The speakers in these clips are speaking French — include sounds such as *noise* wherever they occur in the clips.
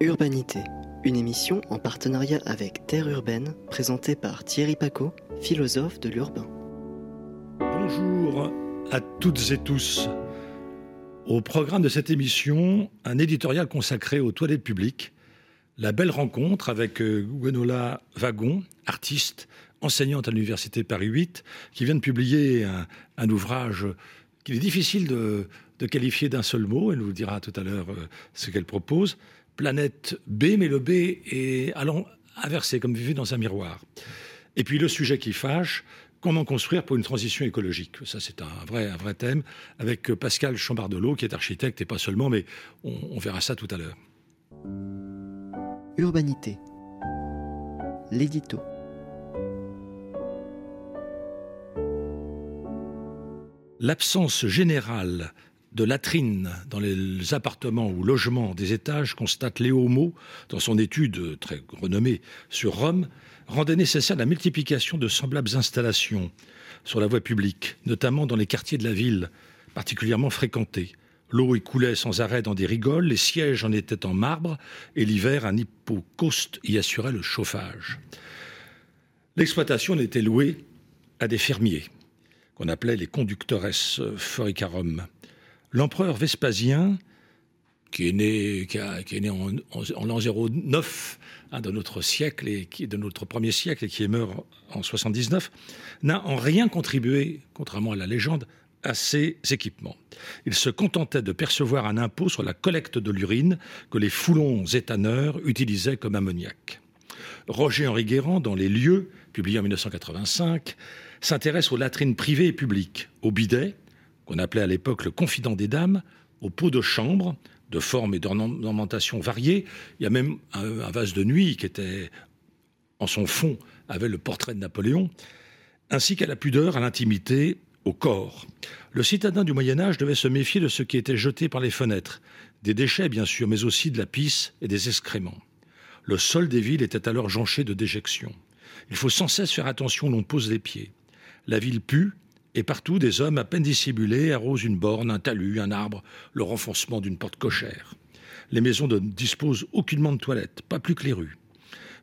Urbanité, une émission en partenariat avec Terre Urbaine, présentée par Thierry Paco, philosophe de l'urbain. Bonjour à toutes et tous. Au programme de cette émission, un éditorial consacré aux toilettes publiques, la belle rencontre avec euh, Gwenola Wagon, artiste, enseignante à l'Université Paris 8, qui vient de publier un, ouvrage qu'il est difficile de, qualifier d'un seul mot. Elle nous dira tout à l'heure euh, ce qu'elle propose planète B, mais le B est allant inversé, comme vu dans un miroir. Et puis le sujet qui fâche, comment construire pour une transition écologique Ça, c'est un vrai, un vrai thème, avec Pascal Chambardelot, qui est architecte, et pas seulement, mais on, on verra ça tout à l'heure. Urbanité. L'édito. L'absence générale de latrines dans les appartements ou logements des étages, constate Léo Mo dans son étude très renommée sur Rome, rendait nécessaire la multiplication de semblables installations sur la voie publique, notamment dans les quartiers de la ville, particulièrement fréquentés. L'eau y coulait sans arrêt dans des rigoles, les sièges en étaient en marbre, et l'hiver, un hippocauste y assurait le chauffage. L'exploitation n'était louée à des fermiers, qu'on appelait les conductores foricarum l'empereur Vespasien, qui est né, en, l'an 09 hein, de notre siècle et qui de notre premier siècle et qui est mort en 79, n'a en rien contribué, contrairement à la légende, à ces équipements. Il se contentait de percevoir un impôt sur la collecte de l'urine que les foulons éthaneurs utilisaient comme ammoniac. Roger-Henri Guérand, dans Les lieux, publié en 1985, s'intéresse aux latrines privées et publiques, aux bidets, qu'on appelait à l'époque le confident des dames, aux pots de chambre, de forme et d'ornementation variées. Il y a même un, vase de nuit qui était, en son fond, avait le portrait de Napoléon, ainsi qu'à la pudeur, à l'intimité, au corps. Le citadin du Moyen Âge devait se méfier de ce qui était jeté par les fenêtres, des déchets bien sûr, mais aussi de la pisse et des excréments. Le sol des villes était alors jonché de déjections. Il faut sans cesse faire attention où l'on pose les pieds. La ville pue, et partout, des hommes à peine dissimulés arrosent une borne, un talus, un arbre, le renfoncement d'une porte cochère. Les maisons ne disposent aucunement de toilettes, pas plus que les rues.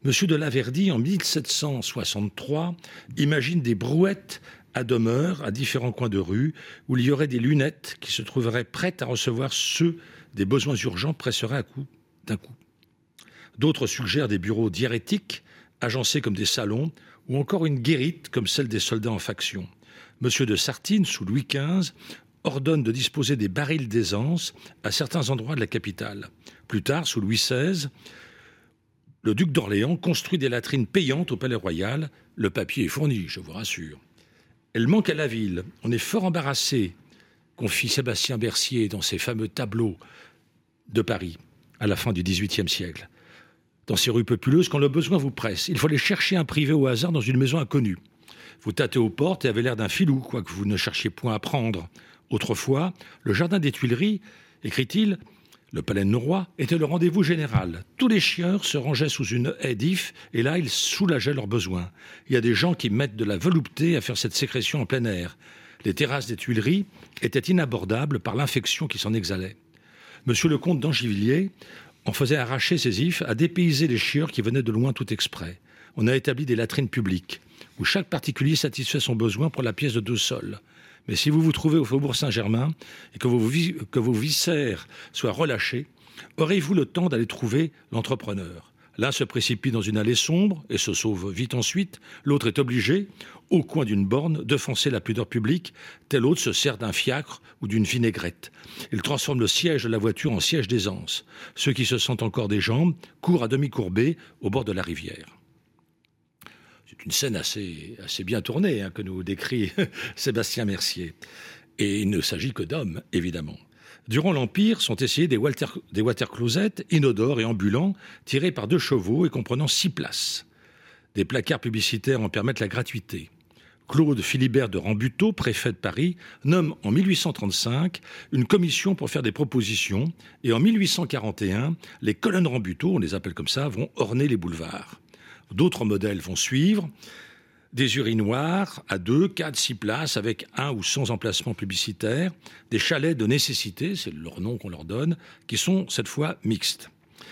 Monsieur de Laverdy, en 1763, imagine des brouettes à demeure à différents coins de rue où il y aurait des lunettes qui se trouveraient prêtes à recevoir ceux des besoins urgents presseraient à coup d'un coup. D'autres suggèrent des bureaux diarrhétiques agencés comme des salons ou encore une guérite comme celle des soldats en faction. M. de Sartine, sous Louis XV, ordonne de disposer des barils d'aisance à certains endroits de la capitale. Plus tard, sous Louis XVI, le duc d'Orléans construit des latrines payantes au Palais Royal. Le papier est fourni, je vous rassure. Elle manque à la ville. On est fort embarrassé, confie Sébastien Bercier dans ses fameux tableaux de Paris à la fin du XVIIIe siècle. Dans ces rues populeuses, quand le besoin vous presse, il faut aller chercher un privé au hasard dans une maison inconnue. Vous tâtez aux portes et avez l'air d'un filou, quoique vous ne cherchiez point à prendre. Autrefois, le jardin des Tuileries, écrit-il, le palais de Noroy, était le rendez-vous général. Tous les chieurs se rangeaient sous une haie d'if, et là, ils soulageaient leurs besoins. Il y a des gens qui mettent de la velouteté à faire cette sécrétion en plein air. Les terrasses des Tuileries étaient inabordables par l'infection qui s'en exhalait. Monsieur le comte d'Angivilliers en faisait arracher ses ifs à dépayser les chieurs qui venaient de loin tout exprès. On a établi des latrines publiques où chaque particulier satisfait son besoin pour la pièce de deux sols. Mais si vous vous trouvez au Faubourg Saint-Germain et que vos, viscères soient relâchés, aurez-vous le temps d'aller trouver l'entrepreneur? L'un se précipite dans une allée sombre et se sauve vite ensuite. L'autre est obligé, au coin d'une borne, d'offenser la pudeur publique. Tel autre se sert d'un fiacre ou d'une vinaigrette. Il transforme le siège de la voiture en siège d'aisance. Ceux qui se sentent encore des jambes courent à demi courbés au bord de la rivière une scène assez, bien tournée hein, que nous décrit *laughs* Sébastien Mercier. Et il ne s'agit que d'hommes, évidemment. Durant l'Empire sont essayés des, water, des water closets inodores et ambulants, tirés par deux chevaux et comprenant six places. Des placards publicitaires en permettent la gratuité. Claude Philibert de Rambuteau, préfet de Paris, nomme en 1835 une commission pour faire des propositions et en 1841, les colonnes Rambuteau, on les appelle comme ça, vont orner les boulevards. D'autres modèles vont suivre. Des urinoirs à deux, quatre, six places avec un ou sans emplacement publicitaire. Des chalets de nécessité, c'est leur nom qu'on leur donne, qui sont cette fois mixtes.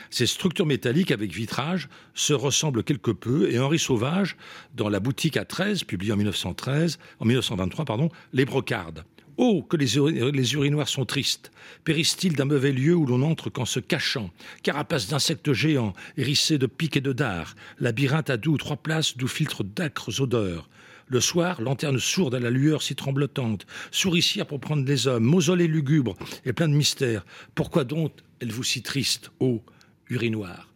Ces structures métalliques avec vitrage se ressemblent quelque peu et Henri Sauvage, dans La boutique à 13, publié en 1913, en 1923, pardon, les brocarde. Oh, que les, urinoirs sont tristes. Périssent-ils d'un mauvais lieu où l'on entre qu'en se cachant? Carapace d'insectes géants, hérissés de piques et de dards, labyrinthe à deux ou trois places d'où filtrent d'âcres odeurs. Le soir, lanterne sourde à la lueur si tremblotante, souricière pour prendre les hommes, mausolée lugubre et plein de mystères. Pourquoi donc êtes-vous si triste, ô urinoir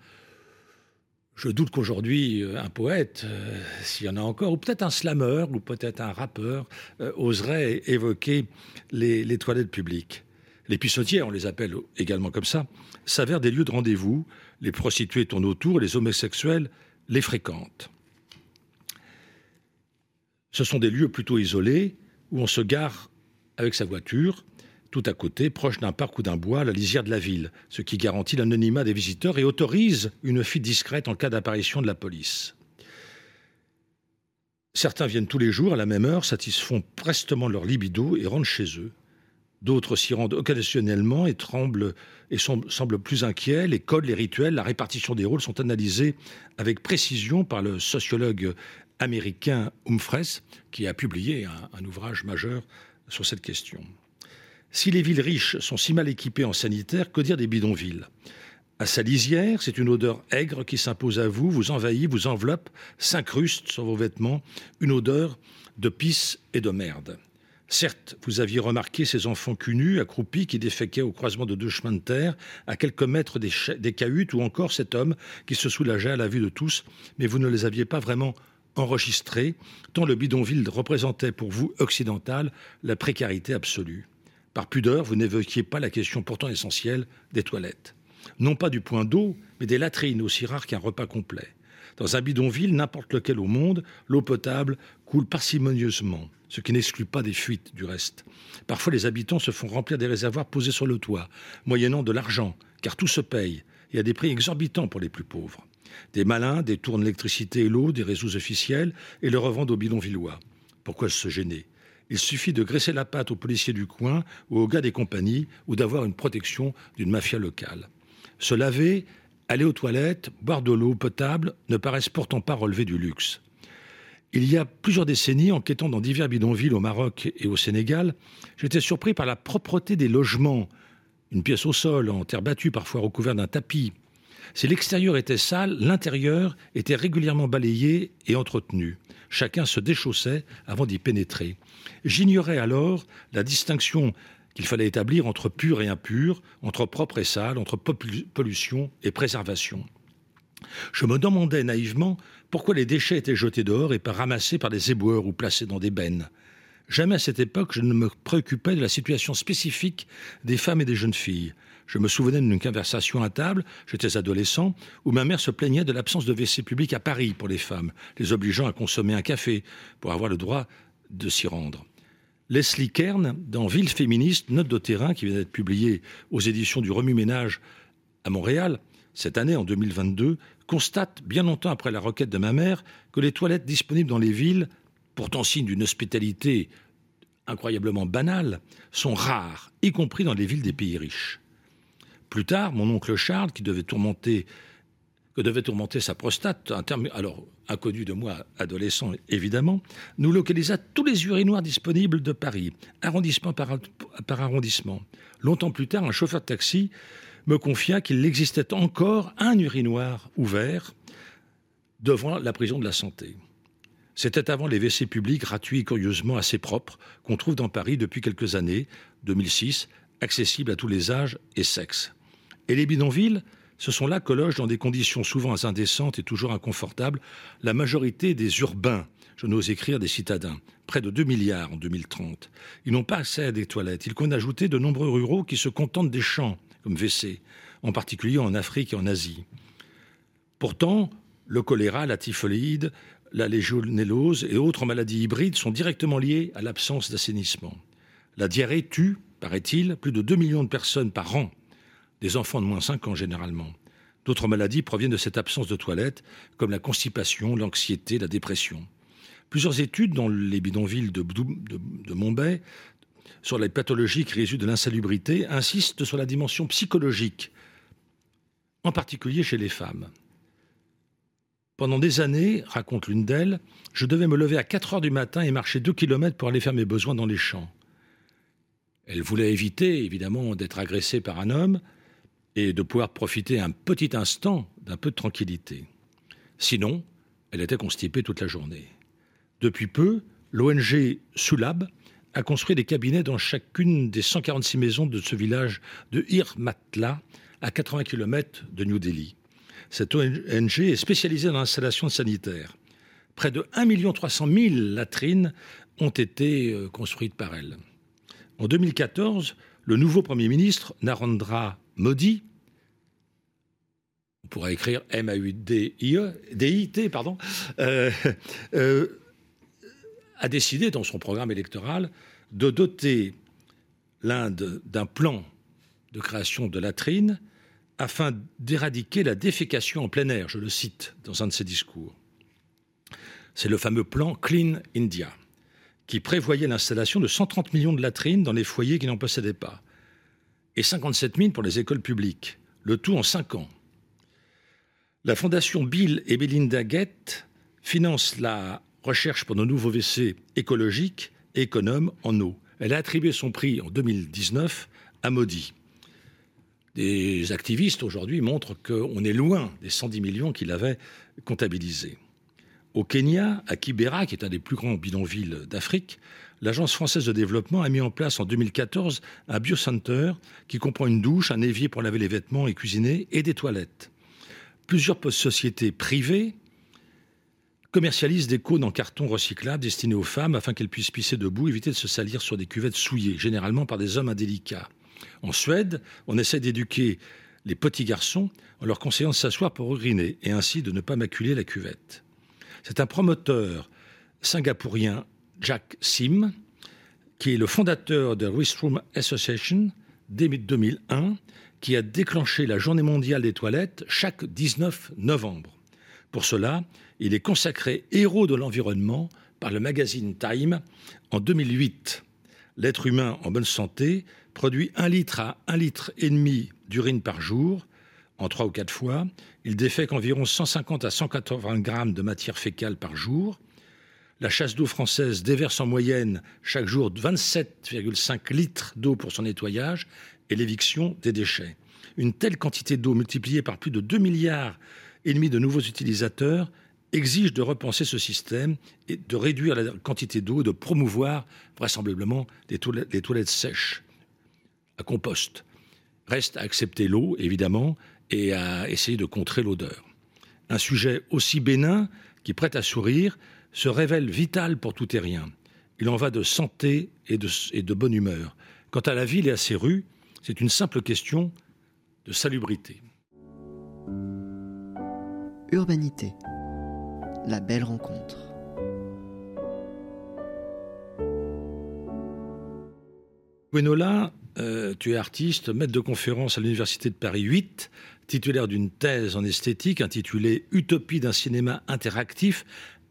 je doute qu'aujourd'hui, euh, un poète, euh, s'il y en a encore, ou peut-être un slammer, ou peut-être un rappeur, euh, oserait évoquer les, toilettes publiques. Les pissotières, on les appelle également comme ça, s'avèrent des lieux de rendez-vous. Les prostituées tournent autour les homosexuels les fréquentent. Ce sont des lieux plutôt isolés où on se gare avec sa voiture, tout à côté, proche d'un parc ou d'un bois, la lisière de la ville, ce qui garantit l'anonymat des visiteurs et autorise une fuite discrète en cas d'apparition de la police. Certains viennent tous les jours à la même heure, satisfont prestement leur libido et rentrent chez eux. D'autres s'y rendent occasionnellement et semblent plus inquiets. Les codes, les rituels, la répartition des rôles sont analysés avec précision par le sociologue américain Humphreys, qui a publié un ouvrage majeur sur cette question. Si les villes riches sont si mal équipées en sanitaire, que dire des bidonvilles? À sa lisière, c'est une odeur aigre qui s'impose à vous, vous envahit, vous enveloppe, s'incruste sur vos vêtements, une odeur de pisse et de merde. Certes, vous aviez remarqué ces enfants cunus, accroupis, qui déféquaient au croisement de deux chemins de terre, à quelques mètres des, des cahutes, ou encore cet homme qui se soulageait à la vue de tous, mais vous ne les aviez pas vraiment enregistrés, tant le bidonville représentait pour vous, occidental, la précarité absolue. Par pudeur, vous n'évoquiez pas la question pourtant essentielle des toilettes. Non pas du point d'eau, mais des latrines aussi rares qu'un repas complet. Dans un bidonville, n'importe lequel au monde, l'eau potable coule parcimonieusement, ce qui n'exclut pas des fuites du reste. Parfois, les habitants se font remplir des réservoirs posés sur le toit, moyennant de l'argent, car tout se paye, et à des prix exorbitants pour les plus pauvres. Des malins détournent l'électricité et l'eau des réseaux officiels et le revendent aux bidonvillois. Pourquoi se gêner? Il suffit de graisser la patte aux policiers du coin ou aux gars des compagnies ou d'avoir une protection d'une mafia locale. Se laver, aller aux toilettes, boire de l'eau potable ne paraissent pourtant pas relever du luxe. Il y a plusieurs décennies, enquêtant dans divers bidonvilles au Maroc et au Sénégal, j'étais surpris par la propreté des logements. Une pièce au sol, en terre battue, parfois recouverte d'un tapis. Si l'extérieur était sale, l'intérieur était régulièrement balayé et entretenu. Chacun se déchaussait avant d'y pénétrer. J'ignorais alors la distinction qu'il fallait établir entre pur et impur, entre propre et sale, entre pollution et préservation. Je me demandais naïvement pourquoi les déchets étaient jetés dehors et pas ramassés par des éboueurs ou placés dans des bennes. Jamais à cette époque je ne me préoccupais de la situation spécifique des femmes et des jeunes filles. Je me souvenais d'une conversation à table, j'étais adolescent, où ma mère se plaignait de l'absence de WC public à Paris pour les femmes, les obligeant à consommer un café pour avoir le droit de s'y rendre. Leslie Kern, dans Ville féministe, note de terrain qui vient d'être publiée aux éditions du Remue-Ménage à Montréal, cette année en 2022, constate, bien longtemps après la requête de ma mère, que les toilettes disponibles dans les villes, pourtant signe d'une hospitalité incroyablement banale, sont rares, y compris dans les villes des pays riches. Plus tard, mon oncle Charles, qui devait tourmenter, sa prostate, un terme alors inconnu de moi, adolescent évidemment, nous localisa tous les urinoirs disponibles de Paris, arrondissement par, par arrondissement. Longtemps plus tard, un chauffeur de taxi me confia qu'il existait encore un urinoir ouvert devant la prison de la santé. C'était avant les WC publics gratuits et curieusement assez propres qu'on trouve dans Paris depuis quelques années, 2006, accessibles à tous les âges et sexes. Et les bidonvilles, ce sont là que loge dans des conditions souvent indécentes et toujours inconfortables la majorité des urbains, je n'ose écrire des citadins, près de 2 milliards en 2030. Ils n'ont pas accès à des toilettes. Il faut ajouter de nombreux ruraux qui se contentent des champs, comme WC, en particulier en Afrique et en Asie. Pourtant, le choléra, la typhoïde, la légionellose et autres maladies hybrides sont directement liées à l'absence d'assainissement. La diarrhée tue, paraît-il, plus de 2 millions de personnes par an des enfants de moins 5 ans généralement. D'autres maladies proviennent de cette absence de toilettes, comme la constipation, l'anxiété, la dépression. Plusieurs études dans les bidonvilles de, de, sur les pathologies qui résultent de l'insalubrité insistent sur la dimension psychologique. en particulier chez les femmes. Pendant des années, raconte l'une d'elles, je devais me lever à 4 heures du matin et marcher 2 kilomètres pour aller faire mes besoins dans les champs. Elle voulait éviter, évidemment, d'être agressée par un homme et de pouvoir profiter un petit instant d'un peu de tranquillité. Sinon, elle était constipée toute la journée. Depuis peu, l'ONG Sulab a construit des cabinets dans chacune des 146 maisons de ce village de Hirmatla, à 80 km de New Delhi. Cette ONG est spécialisée dans l'installation sanitaire. Près de 1 300 000 latrines ont été euh, construites par elle. En 2014, le nouveau Premier ministre, Narendra Modi, on pourrait écrire M-A-U-D-I-T, pardon, euh, euh, a décidé dans son programme électoral de doter l'Inde d'un plan de création de latrines afin d'éradiquer la défécation en plein air, je le cite dans un de ses discours. C'est le fameux plan Clean India, qui prévoyait l'installation de 130 millions de latrines dans les foyers qui n'en possédaient pas, et 57 000 pour les écoles publiques, le tout en cinq ans. La fondation Bill et Belinda Gates finance la recherche pour de nouveaux WC écologiques et économes en eau. Elle a attribué son prix en 2019 à Modi. Des activistes aujourd'hui montrent qu'on est loin des 110 millions qu'il avait comptabilisés. Au Kenya, à Kibera, qui est un des plus grands bidonvilles d'Afrique, l'Agence française de développement a mis en place en 2014 un biocenter qui comprend une douche, un évier pour laver les vêtements et cuisiner et des toilettes. Plusieurs sociétés privées commercialisent des cônes en carton recyclable destinés aux femmes afin qu'elles puissent pisser debout, éviter de se salir sur des cuvettes souillées, généralement par des hommes indélicats. En Suède, on essaie d'éduquer les petits garçons en leur conseillant de s'asseoir pour uriner et ainsi de ne pas maculer la cuvette. C'est un promoteur singapourien, Jack Sim, qui est le fondateur de Restroom Association dès 2001, qui a déclenché la journée mondiale des toilettes chaque 19 novembre. Pour cela, il est consacré héros de l'environnement par le magazine Time en 2008. L'être humain en bonne santé produit un litre à un litre et demi d'urine par jour, en trois ou quatre fois. Il défèque environ 150 à 180 grammes de matière fécale par jour. La chasse d'eau française déverse en moyenne chaque jour 27,5 litres d'eau pour son nettoyage et l'éviction des déchets. Une telle quantité d'eau multipliée par plus de 2 milliards et demi de nouveaux utilisateurs exige de repenser ce système et de réduire la quantité d'eau et de promouvoir vraisemblablement les toilettes sèches à compost. Reste à accepter l'eau, évidemment, et à essayer de contrer l'odeur. Un sujet aussi bénin qui prête à sourire se révèle vital pour tout et rien. Il en va de santé et de bonne humeur. Quant à la ville et à ses rues, c'est une simple question de salubrité. Urbanité. La belle rencontre. Gwenola euh, tu es artiste, maître de conférence à l'Université de Paris 8, titulaire d'une thèse en esthétique intitulée Utopie d'un cinéma interactif,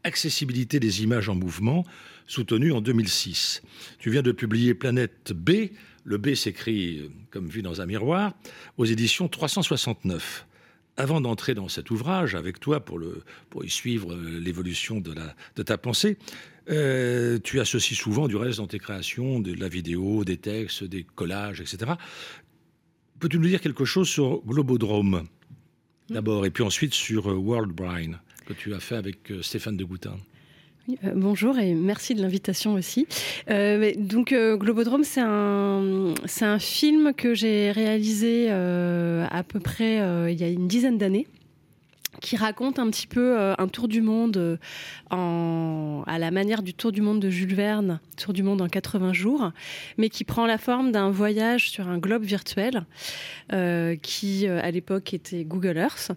accessibilité des images en mouvement, soutenue en 2006. Tu viens de publier Planète B, le B s'écrit euh, comme vu dans un miroir, aux éditions 369 avant d'entrer dans cet ouvrage avec toi pour, le, pour y suivre euh, l'évolution de, de ta pensée, euh, tu associes souvent du reste dans tes créations de la vidéo, des textes, des collages, etc. Peux-tu nous dire quelque chose sur Globodrome d'abord, et puis ensuite sur World Brain que tu as fait avec Stéphane de Goutin? Euh, bonjour et merci de l'invitation aussi. Euh, donc euh, Globodrome, c'est un, film que j'ai réalisé à peu près il y a une dizaine d'années qui raconte un petit peu un tour du monde à la manière du tour du monde de Jules Verne, tour du monde en 80 jours, mais qui prend la forme d'un voyage sur un globe virtuel qui à l'époque était Google Earth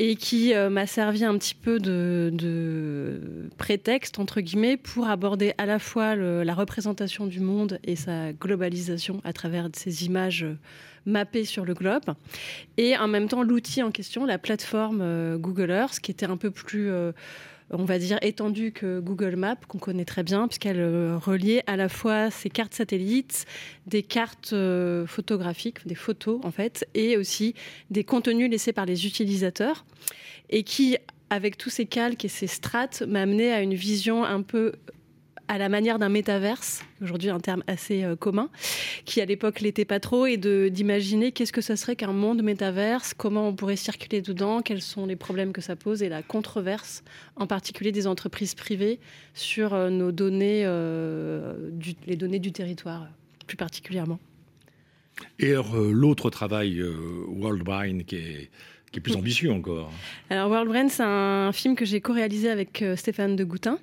et qui euh, m'a servi un petit peu de, prétexte, entre guillemets, pour aborder à la fois la représentation du monde et sa globalisation à travers ces images euh, mappées sur le globe, et en même temps l'outil en question, la plateforme euh, Google Earth, qui était un peu plus... on va dire, étendue que Google Maps, qu'on connaît très bien, puisqu'elle reliait à la fois ces cartes satellites, des cartes photographiques, des photos en fait, et aussi des contenus laissés par les utilisateurs, et qui, avec tous ces calques et ces strates, m'a amené à une vision un peu à la manière d'un métaverse, aujourd'hui un terme assez euh, commun, qui à l'époque l'était pas trop, et d'imaginer qu'est-ce que ça serait qu'un monde métaverse, comment on pourrait circuler dedans, quels sont les problèmes que ça pose, et la controverse, en particulier des entreprises privées, sur euh, nos données, euh, les données du territoire, plus particulièrement. Et l'autre travail, Worldbrain, qui est qui est plus ambitieux encore. Alors World Brain, c'est un film que j'ai co-réalisé avec Stéphane de Goutin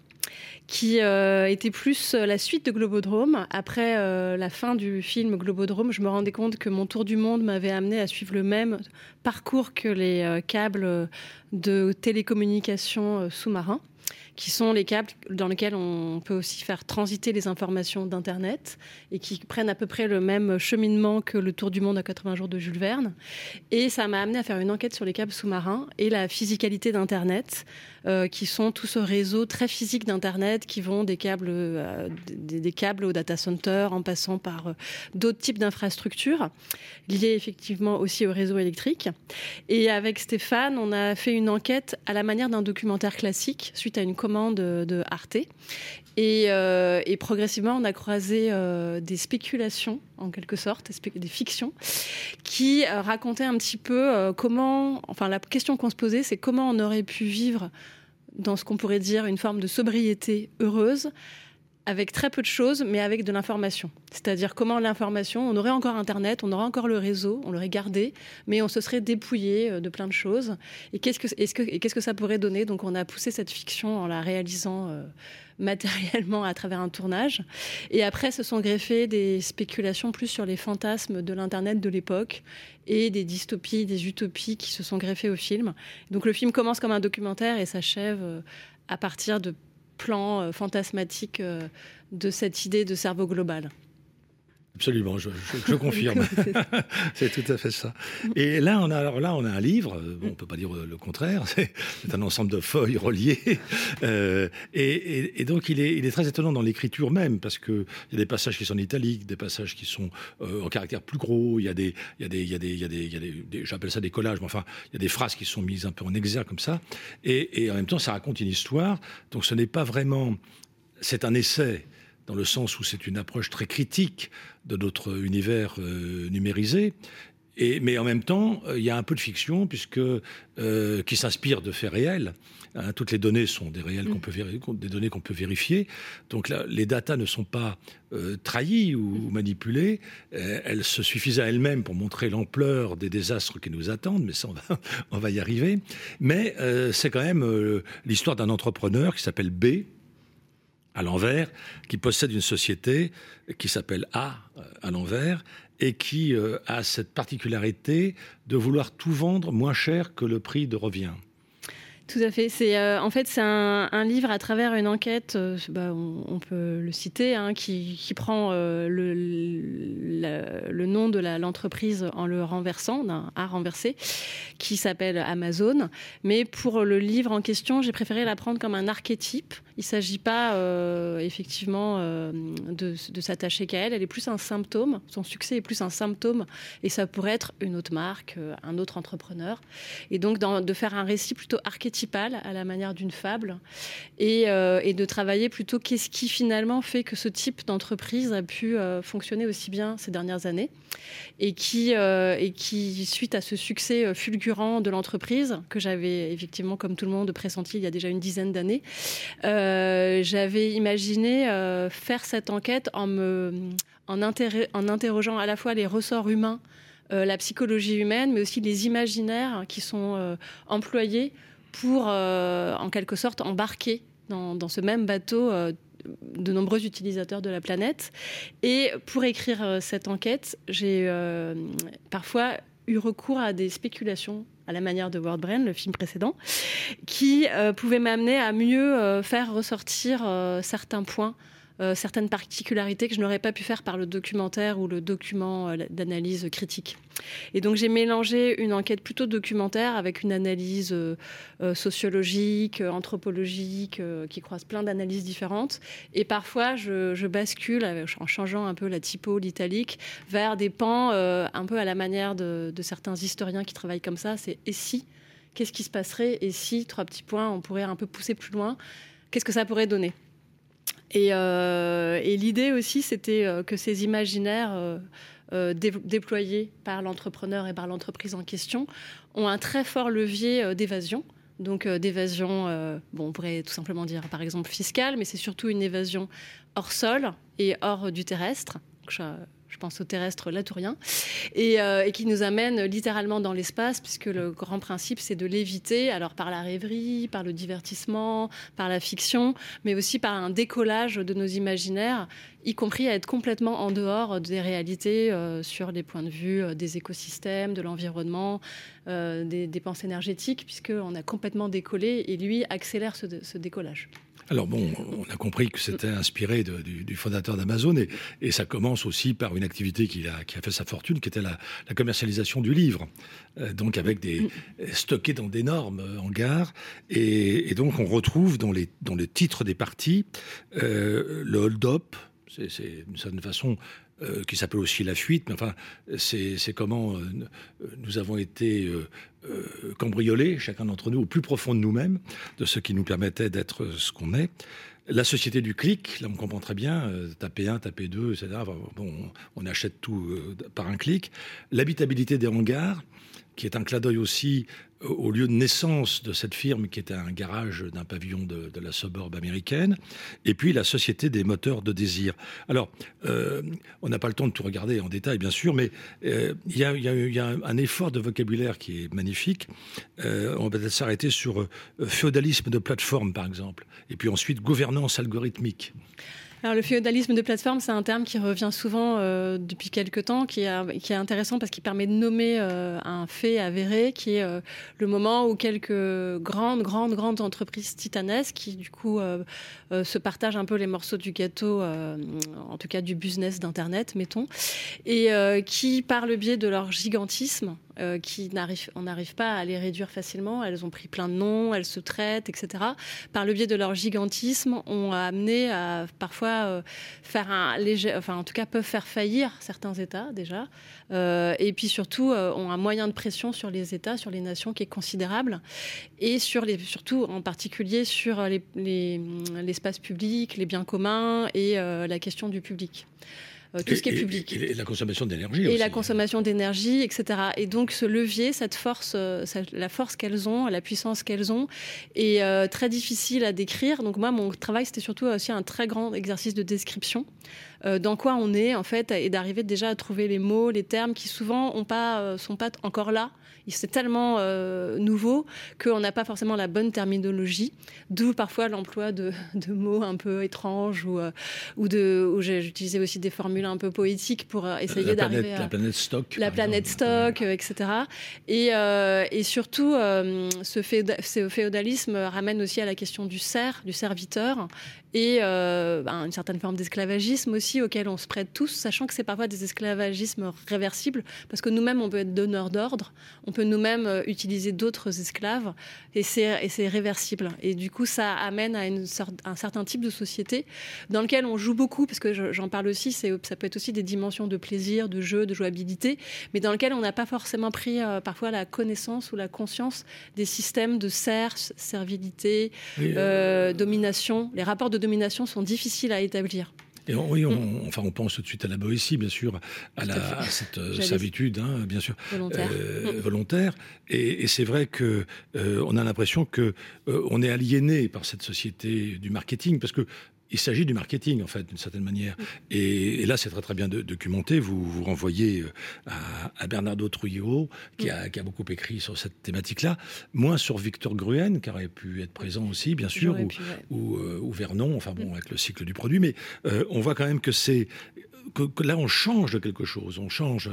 qui euh, était plus euh, la suite de Globodrome. Après euh, la fin du film Globodrome, je me rendais compte que mon tour du monde m'avait amené à suivre le même parcours que les câbles de télécommunication sous-marins qui sont les câbles dans lesquels on peut aussi faire transiter les informations d'Internet et qui prennent à peu près le même cheminement que le Tour du monde à 80 jours de Jules Verne. Et ça m'a amené à faire une enquête sur les câbles sous-marins et la physicalité d'Internet, euh, qui sont tout ce réseau très physique d'Internet qui vont des câbles, euh, des, câbles au data center en passant par euh, d'autres types d'infrastructures liées effectivement aussi au réseau électrique. Et avec Stéphane, on a fait une enquête à la manière d'un documentaire classique suite à une de Arte. Et, euh, et, progressivement, on a croisé euh, des spéculations, en quelque sorte, des fictions, qui euh, racontaient un petit peu comment, enfin la question qu'on se posait, c'est comment on aurait pu vivre dans ce qu'on pourrait dire une forme de sobriété heureuse, avec très peu de choses, mais avec de l'information. C'est-à-dire comment l'information, on aurait encore Internet, on aurait encore le réseau, on l'aurait gardé, mais on se serait dépouillé euh, de plein de choses. Et qu'est-ce que, ça pourrait donner? Donc on a poussé cette fiction en la réalisant euh, *laughs* matériellement à travers un tournage. Et après, se sont greffées des spéculations plus sur les fantasmes de l'Internet de l'époque et des dystopies, des utopies qui se sont greffées au film. Donc le film commence comme un documentaire et s'achève euh, à partir de plan euh, fantasmatique euh, de cette idée de cerveau global. Absolument, je, confirme. *laughs* *laughs* c'est tout à fait ça. Et là, on a alors là, on a un livre. Bon, on peut pas dire le contraire. *laughs* C'est un ensemble de feuilles reliées. Euh, et, donc, il est, il est très étonnant dans l'écriture même parce que il y a des passages qui sont en italique, des passages qui sont euh, en caractère plus gros. Il y a des, il des, j'appelle ça des collages, mais enfin, il y a des phrases qui sont mises un peu en exergue comme ça. Et, et en même temps, ça raconte une histoire. Donc, ce n'est pas vraiment, c'est un essai dans le sens où c'est une approche très critique de notre univers euh, numérisé. Et, mais en même temps, euh, il y a un peu de fiction puisque euh, qui s'inspire de faits réels. Hein, toutes les données sont des réels qu'on mm. peut des données qu'on peut vérifier. Donc là, les datas ne sont pas trahies ou, manipulées. elles se suffisent à elles-mêmes pour montrer l'ampleur des désastres qui nous attendent. Mais ça, on va, *laughs* on va y arriver. Mais c'est quand même l'histoire d'un entrepreneur qui s'appelle B à l'envers, qui possède une société qui s'appelle A à l'envers et qui euh, a cette particularité de vouloir tout vendre moins cher que le prix de revient. Tout à fait. C'est euh, en fait c'est un, livre à travers une enquête. Euh, on, peut le citer, hein, qui, prend euh, le, nom de l'entreprise en le renversant, d'un A renversé, qui s'appelle Amazon. Mais pour le livre en question, j'ai préféré la prendre comme un archétype. Il ne s'agit pas effectivement de, s'attacher qu'à elle. Elle est plus un symptôme. Son succès est plus un symptôme, et ça pourrait être une autre marque, un autre entrepreneur. Et donc de faire un récit plutôt à la manière d'une fable euh, et, de travailler plutôt qu'est-ce qui finalement fait que ce type d'entreprise a pu euh, fonctionner aussi bien ces dernières années et qui, euh, et qui, suite à ce succès fulgurant de l'entreprise que j'avais effectivement comme tout le monde pressenti il y a déjà une dizaine d'années, j'avais imaginé faire cette enquête en, me, en interrogeant à la fois les ressorts humains la psychologie humaine, mais aussi les imaginaires qui sont employés pour, euh, en quelque sorte, embarquer dans, ce même bateau euh, de nombreux utilisateurs de la planète. Et pour écrire euh, cette enquête, j'ai parfois eu recours à des spéculations à la manière de Brain, le film précédent, qui pouvaient m'amener à mieux faire ressortir certains points certaines particularités que je n'aurais pas pu faire par le documentaire ou le document d'analyse critique. Et donc j'ai mélangé une enquête plutôt documentaire avec une analyse sociologique, anthropologique, qui croise plein d'analyses différentes. Et parfois, je, bascule, en changeant un peu la typo, l'italique, vers des pans un peu à la manière de, de certains historiens qui travaillent comme ça. C'est et si? Qu'est-ce qui se passerait? Et si, trois petits points, on pourrait un peu pousser plus loin Qu'est-ce que ça pourrait donner? Euh, et, l'idée aussi, c'était euh, que ces imaginaires euh, déployés par l'entrepreneur et par l'entreprise en question ont un très fort levier d'évasion. Donc d'évasion, bon, on pourrait tout simplement dire par exemple fiscale, mais c'est surtout une évasion hors sol et hors du terrestre je pense au terrestre latourien, et, euh, et qui nous amène littéralement dans l'espace, puisque le grand principe, c'est de l'éviter, alors par la rêverie, par le divertissement, par la fiction, mais aussi par un décollage de nos imaginaires, y compris à être complètement en dehors des réalités euh, sur les points de vue euh, des écosystèmes, de l'environnement, des dépenses énergétiques, puisqu'on a complètement décollé, et lui accélère ce décollage. Alors bon, on a compris que c'était inspiré du, fondateur d'Amazon et, ça commence aussi par une activité qui a, qui a fait sa fortune, qui était la, commercialisation du livre. Euh, donc avec des mm. stockés dans d'énormes hangars et, et, donc on retrouve dans les dans les titres des parties euh, le hold-up. C'est d'une certaine façon euh, qui s'appelle aussi La Fuite, mais enfin, c'est comment euh, nous avons été euh, cambriolés, chacun d'entre nous, au plus profond de nous-mêmes, de ce qui nous permettait d'être ce qu'on est. La société du clic, là on comprend très bien, taper 1, taper 2, etc. Bon, on achète tout par un clic. L'habitabilité des hangars, qui est un clin d'œil aussi au lieu de naissance de cette firme qui était un garage d'un pavillon de, la suburb américaine, et puis la société des moteurs de désir. Alors, euh, on n'a pas le temps de tout regarder en détail, bien sûr, mais euh, il y, a un effort de vocabulaire qui est magnifique. Euh, on va peut-être s'arrêter sur féodalisme de plateforme, par exemple, et puis ensuite gouvernance algorithmique. Le féodalisme de plateforme, c'est un terme qui revient souvent euh, depuis quelques temps, qui est, qui est intéressant parce qu'il permet de nommer euh, un fait avéré, qui est euh, le moment où quelques grandes, grandes, grandes entreprises titanesques, qui du coup se partagent un peu les morceaux du gâteau, en tout cas du business d'Internet, mettons, et qui, par le biais de leur gigantisme, euh, qui n'arrive, on n'arrive pas à les réduire facilement. Elles ont pris plein de noms, elles se traitent, etc. Par le biais de leur gigantisme, ont amené à parfois euh, faire un léger, enfin en tout cas peuvent faire faillir certains États déjà, euh, et puis surtout ont un moyen de pression sur les États, sur les nations qui est considérable, et sur les, surtout en particulier sur l'espace public, les biens communs et la question du public. Euh, tout ce qui est public. Et, la consommation d'énergie. Et la consommation d'énergie, etc. Et donc ce levier, cette force, euh, la force qu'elles ont, la puissance qu'elles ont, est euh, très difficile à décrire. Donc moi, mon travail, c'était surtout aussi un très grand exercice de description. dans quoi on est en fait et d'arriver déjà à trouver les mots, les termes qui souvent ont pas, sont pas encore là c'est tellement euh, nouveau qu'on n'a pas forcément la bonne terminologie, d'où parfois l'emploi de, mots un peu étranges ou, euh, ou de, où j'utilisais aussi des formules un peu poétiques pour euh, essayer d'arriver à... La planète stock. La planète stock, etc. Et, et surtout, ce, féodalisme ramène aussi à la question du serf, du serviteur, et ben, une certaine forme d'esclavagisme aussi auquel on se prête tous, sachant que c'est parfois des esclavagismes réversibles, parce que nous-mêmes, on peut être donneur d'ordre, on peut nous-mêmes euh, utiliser d'autres esclaves et c'est réversible. Et du coup, ça amène à une sorte, un certain type de société dans lequel on joue beaucoup, parce que j'en parle aussi, ça peut être aussi des dimensions de plaisir, de jeu, de jouabilité, mais dans lequel on n'a pas forcément pris euh, parfois la connaissance ou la conscience des systèmes de serre, servilité, euh, domination. Les rapports de domination sont difficiles à établir. Et oui, on, enfin, on pense tout de suite à la Boétie, bien sûr, à, la, cette euh, servitude, hein, bien sûr, volontaire. Euh, mm. volontaire. Et, c'est vrai que euh, on a l'impression que on est aliéné par cette société du marketing, parce que il s'agit du marketing, en fait, d'une certaine manière. Et, là, c'est très très bien documenté. Vous vous renvoyez euh, à, Bernardo Trujillo, qui a, qui a, beaucoup écrit sur cette thématique-là, moins sur Victor Gruen, qui aurait pu être présent aussi, bien sûr, ou, euh, ou, Vernon, enfin bon, avec le cycle du produit. Mais euh, on voit quand même que c'est que, là on change de quelque chose, on change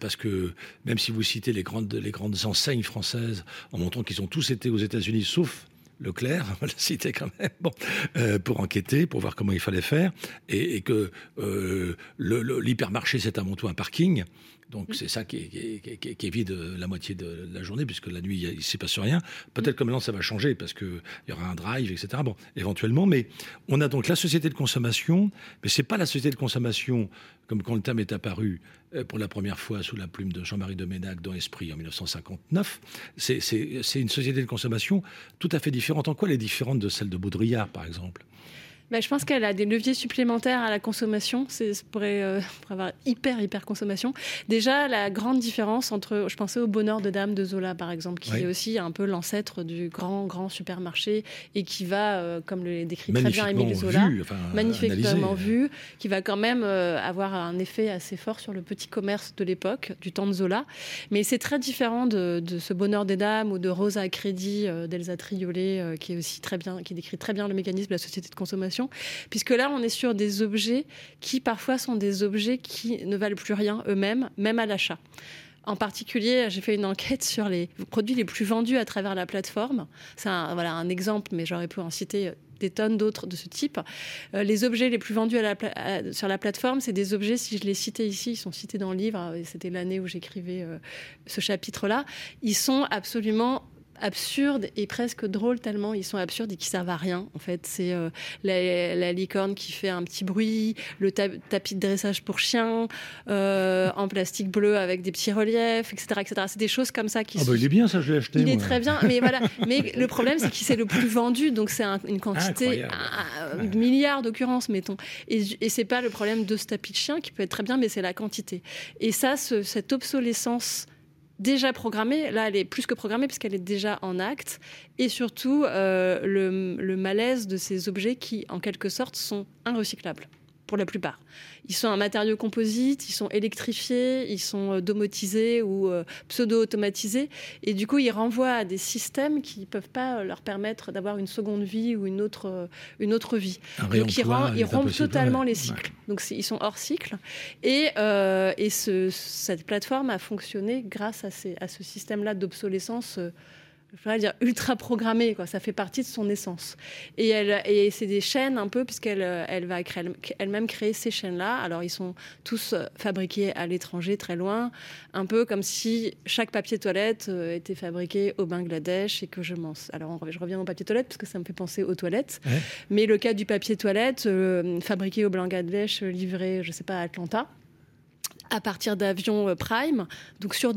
parce que même si vous citez les grandes les grandes enseignes françaises en montrant qu'ils ont tous été aux États-Unis, sauf Leclerc, on va le citer quand même, bon, pour enquêter, pour voir comment il fallait faire, et, que l'hypermarché c'est avant tout un parking. Donc mm. c'est ça qui est, vide la moitié de la journée, puisque la nuit, il ne s'y passe rien. Peut-être que maintenant, ça va changer, parce qu'il y aura un drive, etc. Bon, éventuellement, mais on a donc la société de consommation, mais ce n'est pas la société de consommation, comme quand le terme est apparu euh, pour la première fois sous la plume de Jean-Marie de Ménac dans Esprit en 1959. C'est une société de consommation tout à fait différente. En quoi elle est différente de celle de Baudrillard, par exemple? Bah, je pense qu'elle a des leviers supplémentaires à la consommation. C'est euh, *laughs* pour avoir hyper, hyper consommation. Déjà, la grande différence entre, je pensais au Bonheur de Dame de Zola, par exemple, qui est aussi un peu l'ancêtre du grand, grand supermarché et qui va, euh, comme le décrit très bien Émile Zola, magnifiquement vu, qui va quand même euh, avoir un effet assez fort sur le petit commerce de l'époque, du temps de Zola. Mais c'est très différent de, de, ce Bonheur des Dames ou de Rosa à crédit d'Elsa Triolet, qui est aussi très bien, qui décrit très bien le mécanisme de la société de consommation puisque là, on est sur des objets qui parfois sont des objets qui ne valent plus rien eux-mêmes, même à l'achat. En particulier, j'ai fait une enquête sur les produits les plus vendus à travers la plateforme. C'est un, voilà, un exemple, mais j'aurais pu en citer des tonnes d'autres de ce type. Euh, les objets les plus vendus sur la plateforme, c'est des objets, si je les citais ici, ils sont cités dans le livre, c'était l'année où j'écrivais euh, ce chapitre-là, ils sont absolument absurdes et presque drôles tellement ils sont absurdes et qui servent à rien. En fait, c'est euh, la, licorne qui fait un petit bruit, le tapis de dressage pour chien, euh, en plastique bleu avec des petits reliefs, etc., etc. C'est des choses comme ça qui. Ah bah il est bien ça, je l'ai acheté. Il est très bien, mais voilà. Mais le problème, c'est qu'il c'est le plus vendu, donc c'est une quantité, un, milliard d'occurrences, mettons. Et, et c'est pas le problème de ce tapis de chien qui peut être très bien, mais c'est la quantité. Et ça, cette obsolescence déjà programmée. Là, elle est plus que programmée puisqu'elle est déjà en acte. Et surtout, euh, le, malaise de ces objets qui, en quelque sorte, sont inrecyclables pour la plupart. Ils sont un matériau composite, ils sont électrifiés, ils sont euh, domotisés ou euh, pseudo-automatisés. Et du coup, ils renvoient à des systèmes qui ne peuvent pas leur permettre d'avoir une seconde vie ou une autre, une autre vie. Donc, ils, rompent totalement les cycles. Donc, ils sont hors cycle. Et, et ce, cette plateforme a fonctionné grâce à, ces, à ce système-là d'obsolescence je dire ultra programmée quoi. Ça fait partie de son essence. Et elle et c'est des chaînes un peu puisqu'elle elle va elle-même créer ces chaînes là alors ils sont tous euh, fabriqués à l'étranger très loin. Un peu comme si chaque papier toilette euh, était fabriqué au Bangladesh et que je m'en alors je reviens au papier toilette parce que ça me fait penser aux toilettes. Mais le cas du papier toilette euh, fabriqué au Bangladesh livré je sais pas à Atlanta à partir d'avions Prime, donc sur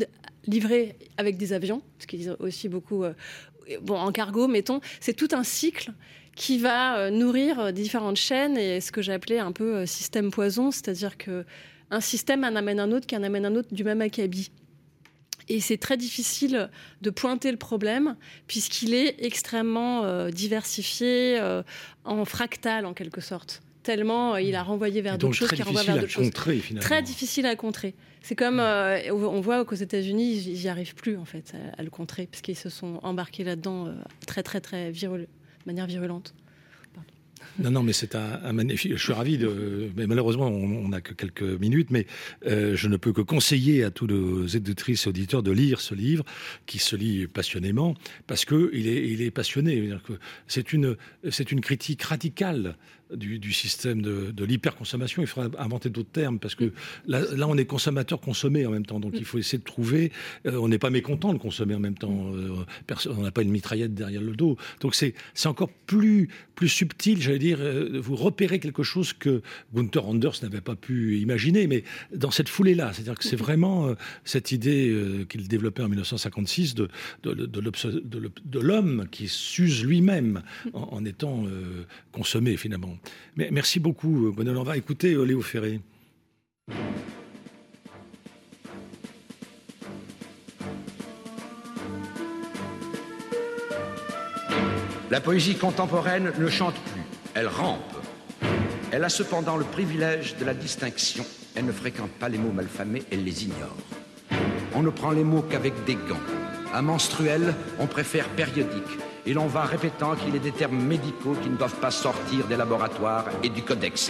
livrés avec des avions, ce qui est aussi beaucoup euh, bon, en cargo, mettons. C'est tout un cycle qui va euh, nourrir euh, différentes chaînes et ce que j'ai appelé un peu système poison, c'est-à-dire que un système en amène un autre qui en amène un autre du même acabit. Et c'est très difficile de pointer le problème puisqu'il est extrêmement diversifié, en fractal en quelque sorte tellement il a renvoyé vers d'autres choses qui renvoient vers d'autres choses. Très difficile à contrer. C'est comme euh, on voit qu'aux États-Unis, ils n'y arrivent plus en fait à, le contrer parce qu'ils se sont embarqués là-dedans euh, très très très de manière virulente. Non, non, mais c'est un, magnifique. Je suis ravi de. Mais malheureusement, on n'a que quelques minutes, mais euh, je ne peux que conseiller à tous nos éditrices et auditeurs de lire ce livre, qui se lit passionnément, parce que il est, il est passionné. C'est une, c'est une critique radicale du, système de, de l'hyperconsommation. Il faudra inventer d'autres termes parce que là, là, on est consommateur consommé en même temps. Donc il faut essayer de trouver. Euh, on n'est pas mécontent de consommer en même temps. Euh, on n'a pas une mitraillette derrière le dos. Donc c'est encore plus, plus subtil, j'allais dire. Euh, vous repérez quelque chose que Gunther Anders n'avait pas pu imaginer, mais dans cette foulée-là. C'est-à-dire que c'est vraiment cette idée qu'il développait en 1956 de, de, de l'homme qui s'use lui-même en, en, étant consommé finalement merci beaucoup, Bonheur. On va écouter Léo Ferré. La poésie contemporaine ne chante plus, elle rampe. Elle a cependant le privilège de la distinction. Elle ne fréquente pas les mots malfamés, elle les ignore. On ne prend les mots qu'avec des gants. À menstruel, on préfère périodique et l'on va répétant qu'il est des termes médicaux qui ne doivent pas sortir des laboratoires et du codex.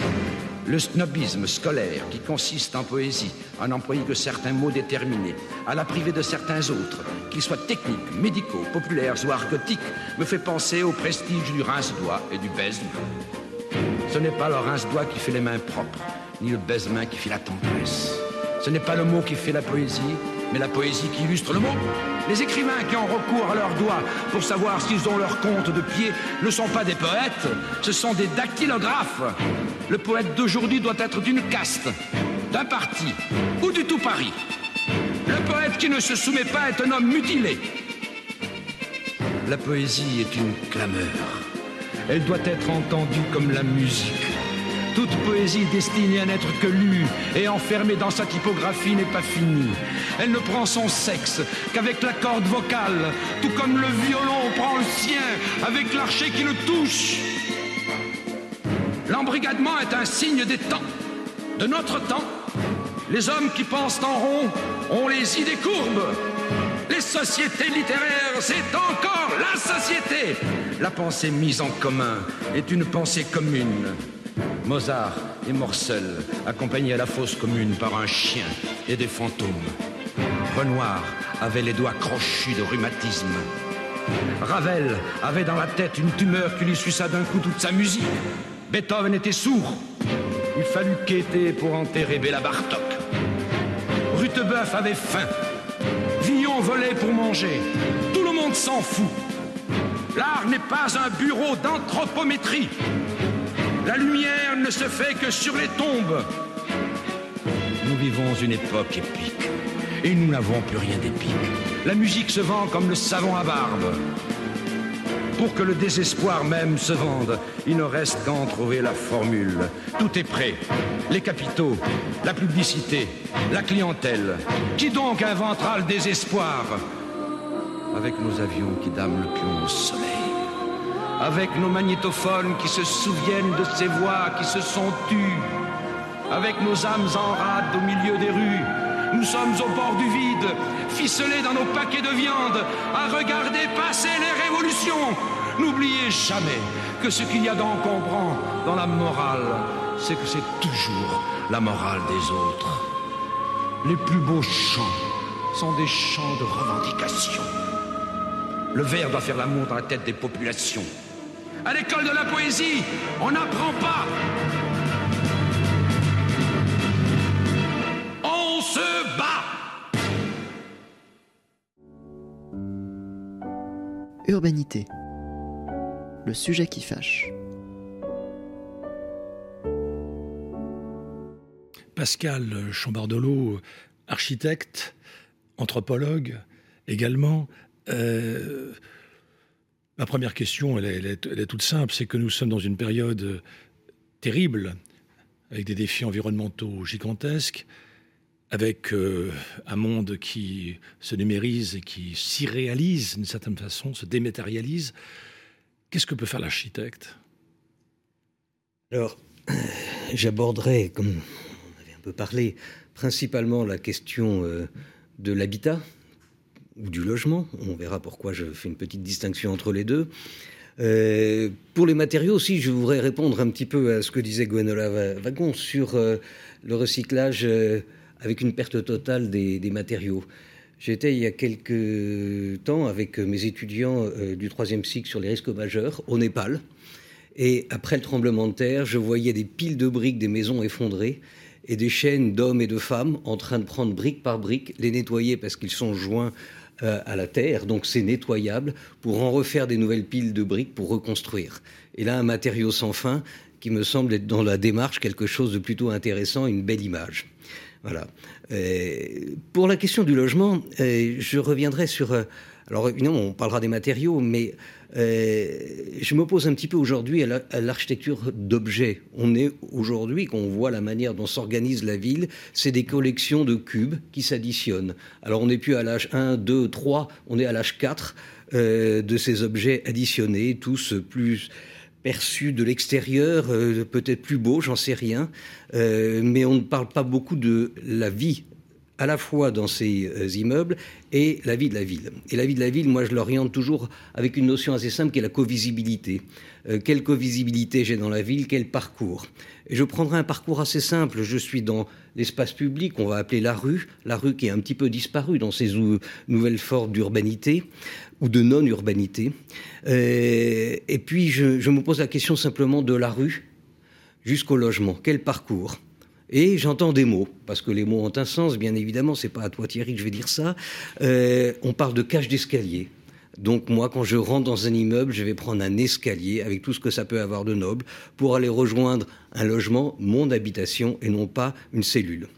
Le snobisme scolaire qui consiste en poésie à n'employer que certains mots déterminés, à la priver de certains autres, qu'ils soient techniques, médicaux, populaires ou argotiques, me fait penser au prestige du rince-doigt et du baise-main. Ce n'est pas le rince-doigt qui fait les mains propres, ni le baise-main qui fait la tendresse. Ce n'est pas le mot qui fait la poésie, mais la poésie qui illustre le mot. Les écrivains qui ont recours à leurs doigts pour savoir s'ils ont leur compte de pied ne sont pas des poètes, ce sont des dactylographes. Le poète d'aujourd'hui doit être d'une caste, d'un parti ou du tout Paris. Le poète qui ne se soumet pas est un homme mutilé. La poésie est une clameur. Elle doit être entendue comme la musique. Toute poésie destinée à n'être que lue et enfermée dans sa typographie n'est pas finie. Elle ne prend son sexe qu'avec la corde vocale, tout comme le violon prend le sien avec l'archet qui le touche. L'embrigadement est un signe des temps, de notre temps. Les hommes qui pensent en rond ont les idées courbes. Les sociétés littéraires, c'est encore la société. La pensée mise en commun est une pensée commune. Mozart et Morcel, accompagnés à la fosse commune par un chien et des fantômes. Renoir avait les doigts crochus de rhumatisme. Ravel avait dans la tête une tumeur qui lui suça d'un coup toute sa musique. Beethoven était sourd. Il fallut quêter pour enterrer Béla Bartok. Rutebeuf avait faim. Villon volait pour manger. Tout le monde s'en fout. L'art n'est pas un bureau d'anthropométrie. La lumière ne se fait que sur les tombes. Nous vivons une époque épique et nous n'avons plus rien d'épique. La musique se vend comme le savon à barbe. Pour que le désespoir même se vende, il ne reste qu'à en trouver la formule. Tout est prêt. Les capitaux, la publicité, la clientèle. Qui donc inventera le désespoir? Avec nos avions qui dament le pion au soleil avec nos magnétophones qui se souviennent de ces voix qui se sont tues, avec nos âmes en rade au milieu des rues. Nous sommes au bord du vide, ficelés dans nos paquets de viande, à regarder passer les révolutions. N'oubliez jamais que ce qu'il y a d'encombrant dans la morale, c'est que c'est toujours la morale des autres. Les plus beaux chants sont des chants de revendication. Le verre doit faire l'amour dans la tête des populations. À l'école de la poésie, on n'apprend pas. On se bat. Urbanité. Le sujet qui fâche. Pascal Chambardelot, architecte, anthropologue également. Euh, Ma première question, elle est, toute simple, c'est que nous sommes dans une période terrible, avec des défis environnementaux gigantesques, avec euh, un monde qui se numérise et qui s'irréalise d'une certaine façon, se dématérialise. Qu'est-ce que peut faire l'architecte? Alors, j'aborderai, comme on avait un peu parlé, principalement la question euh, de l'habitat, ou du logement. On verra pourquoi je fais une petite distinction entre les deux. Euh, pour les matériaux aussi, je voudrais répondre un petit peu à ce que disait Gwenola Wagon sur euh, le recyclage euh, avec une perte totale des, des matériaux. J'étais il y a quelques temps avec mes étudiants du troisième cycle sur les risques majeurs au Népal. Et après le tremblement de terre, je voyais des piles de briques des maisons effondrées et des chaînes d'hommes et de femmes en train de prendre brique par brique, les nettoyer parce qu'ils sont joints euh, à la terre, donc c'est nettoyable, pour en refaire des nouvelles piles de briques pour reconstruire. Et là, un matériau sans fin qui me semble être dans la démarche quelque chose de plutôt intéressant, une belle image. Voilà. Euh, pour la question du logement, euh, je reviendrai sur alors évidemment, on parlera des matériaux, mais je m'oppose un petit peu aujourd'hui à l'architecture d'objets. On est aujourd'hui, quand on voit la manière dont s'organise la ville, c'est des collections de cubes qui s'additionnent. Alors on n'est plus à l'âge 1, 2, 3, on est à l'âge 4 euh, de ces objets additionnés, tous plus perçus de l'extérieur, euh, peut-être plus beaux, j'en sais rien, mais on ne parle pas beaucoup de la vie à la fois dans ces euh, immeubles et la vie de la ville. Et la vie de la ville, moi, je l'oriente toujours avec une notion assez simple qui est la covisibilité. Euh, quelle covisibilité j'ai dans la ville Quel parcours? Et je prendrai un parcours assez simple. Je suis dans l'espace public, on va appeler la rue, la rue qui est un petit peu disparue dans ces nouvelles formes d'urbanité ou de non-urbanité. Euh, et puis, je, je me pose la question simplement de la rue jusqu'au logement. Quel parcours? Et j'entends des mots, parce que les mots ont un sens, bien évidemment, c'est pas à toi Thierry que je vais dire ça. Euh, on parle de cage d'escalier. Donc moi, quand je rentre dans un immeuble, je vais prendre un escalier avec tout ce que ça peut avoir de noble pour aller rejoindre un logement, mon habitation, et non pas une cellule.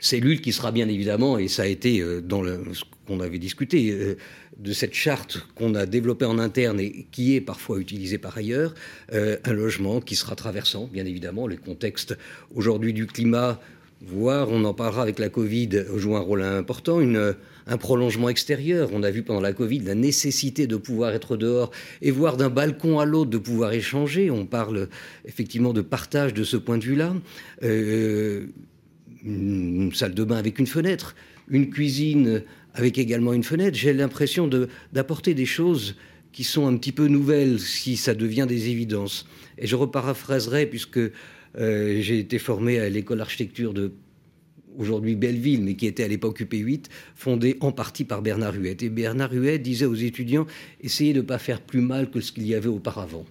Cellule qui sera bien évidemment, et ça a été euh, dans ce qu'on avait discuté, euh, de cette charte qu'on a développée en interne et qui est parfois utilisée par ailleurs, euh, un logement qui sera traversant, bien évidemment. Les contextes aujourd'hui du climat, voire, on en parlera avec la Covid, jouent un rôle important. Une, un prolongement extérieur. On a vu pendant la Covid la nécessité de pouvoir être dehors et voir d'un balcon à l'autre de pouvoir échanger. On parle effectivement de partage de ce point de vue-là. Euh, une salle de bain avec une fenêtre, une cuisine avec également une fenêtre, j'ai l'impression d'apporter des choses qui sont un petit peu nouvelles si ça devient des évidences. Et je reparaphraserai, puisque euh, j'ai été formé à l'école d'architecture de aujourd'hui Belleville, mais qui était à l'époque UP8, fondée en partie par Bernard Huet. Et Bernard Huet disait aux étudiants, essayez de ne pas faire plus mal que ce qu'il y avait auparavant.